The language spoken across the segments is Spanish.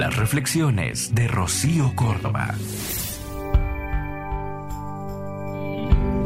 Las reflexiones de Rocío Córdoba.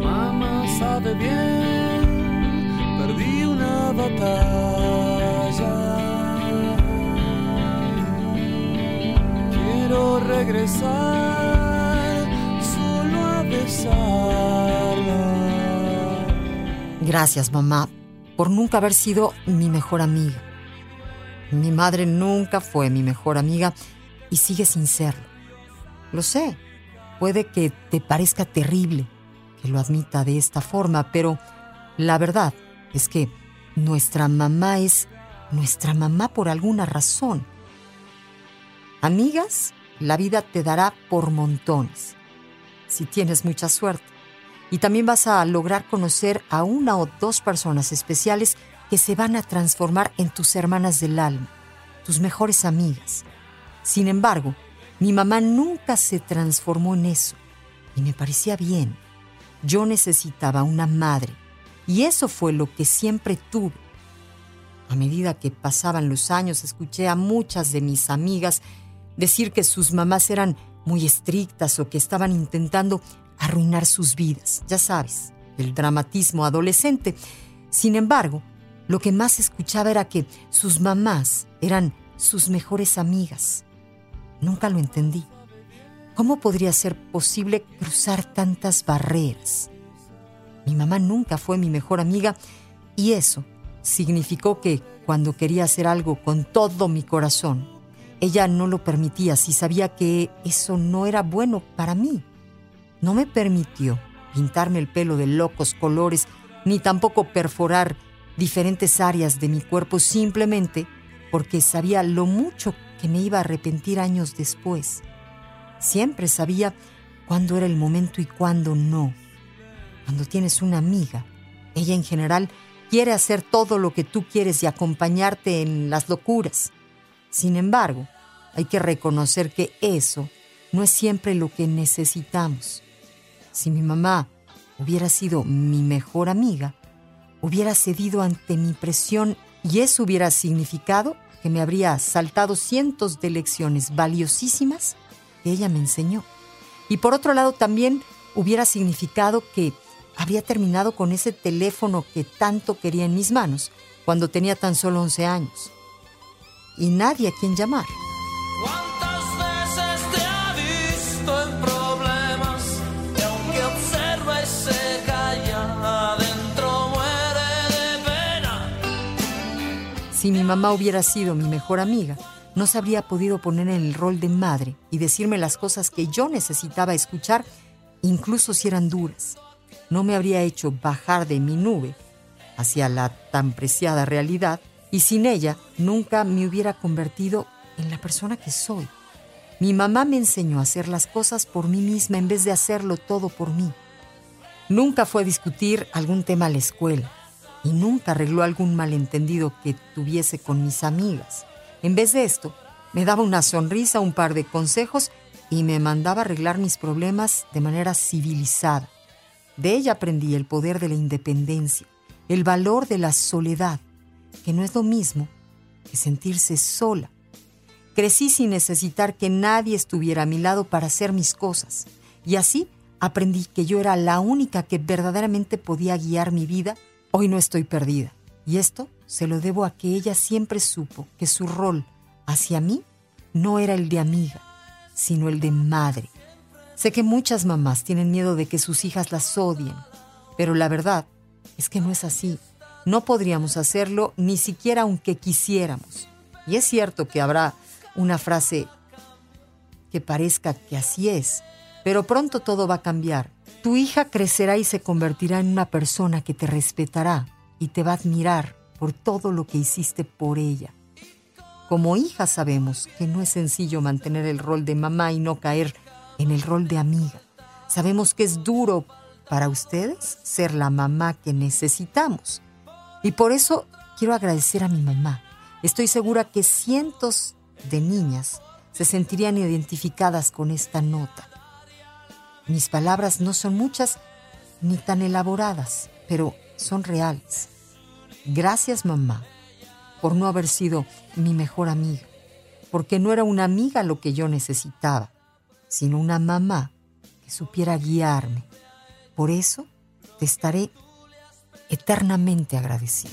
Mamá sabe bien, perdí una batalla. Quiero regresar solo a besarla. Gracias, mamá, por nunca haber sido mi mejor amiga. Mi madre nunca fue mi mejor amiga y sigue sin serlo. Lo sé, puede que te parezca terrible que lo admita de esta forma, pero la verdad es que nuestra mamá es nuestra mamá por alguna razón. Amigas, la vida te dará por montones, si tienes mucha suerte. Y también vas a lograr conocer a una o dos personas especiales que se van a transformar en tus hermanas del alma, tus mejores amigas. Sin embargo, mi mamá nunca se transformó en eso y me parecía bien. Yo necesitaba una madre y eso fue lo que siempre tuve. A medida que pasaban los años, escuché a muchas de mis amigas decir que sus mamás eran muy estrictas o que estaban intentando arruinar sus vidas. Ya sabes, el dramatismo adolescente. Sin embargo, lo que más escuchaba era que sus mamás eran sus mejores amigas. Nunca lo entendí. ¿Cómo podría ser posible cruzar tantas barreras? Mi mamá nunca fue mi mejor amiga y eso significó que cuando quería hacer algo con todo mi corazón, ella no lo permitía si sabía que eso no era bueno para mí. No me permitió pintarme el pelo de locos colores ni tampoco perforar diferentes áreas de mi cuerpo simplemente porque sabía lo mucho que me iba a arrepentir años después. Siempre sabía cuándo era el momento y cuándo no. Cuando tienes una amiga, ella en general quiere hacer todo lo que tú quieres y acompañarte en las locuras. Sin embargo, hay que reconocer que eso no es siempre lo que necesitamos. Si mi mamá hubiera sido mi mejor amiga, hubiera cedido ante mi presión y eso hubiera significado que me habría saltado cientos de lecciones valiosísimas que ella me enseñó. Y por otro lado también hubiera significado que habría terminado con ese teléfono que tanto quería en mis manos cuando tenía tan solo 11 años. Y nadie a quien llamar. Si mi mamá hubiera sido mi mejor amiga, no se habría podido poner en el rol de madre y decirme las cosas que yo necesitaba escuchar, incluso si eran duras. No me habría hecho bajar de mi nube hacia la tan preciada realidad y sin ella nunca me hubiera convertido en la persona que soy. Mi mamá me enseñó a hacer las cosas por mí misma en vez de hacerlo todo por mí. Nunca fue a discutir algún tema a la escuela y nunca arregló algún malentendido que tuviese con mis amigas. En vez de esto, me daba una sonrisa, un par de consejos y me mandaba arreglar mis problemas de manera civilizada. De ella aprendí el poder de la independencia, el valor de la soledad, que no es lo mismo que sentirse sola. Crecí sin necesitar que nadie estuviera a mi lado para hacer mis cosas, y así aprendí que yo era la única que verdaderamente podía guiar mi vida Hoy no estoy perdida. Y esto se lo debo a que ella siempre supo que su rol hacia mí no era el de amiga, sino el de madre. Sé que muchas mamás tienen miedo de que sus hijas las odien, pero la verdad es que no es así. No podríamos hacerlo ni siquiera aunque quisiéramos. Y es cierto que habrá una frase que parezca que así es, pero pronto todo va a cambiar tu hija crecerá y se convertirá en una persona que te respetará y te va a admirar por todo lo que hiciste por ella. Como hija sabemos que no es sencillo mantener el rol de mamá y no caer en el rol de amiga. Sabemos que es duro para ustedes ser la mamá que necesitamos. Y por eso quiero agradecer a mi mamá. Estoy segura que cientos de niñas se sentirían identificadas con esta nota. Mis palabras no son muchas ni tan elaboradas, pero son reales. Gracias mamá por no haber sido mi mejor amiga, porque no era una amiga lo que yo necesitaba, sino una mamá que supiera guiarme. Por eso te estaré eternamente agradecida.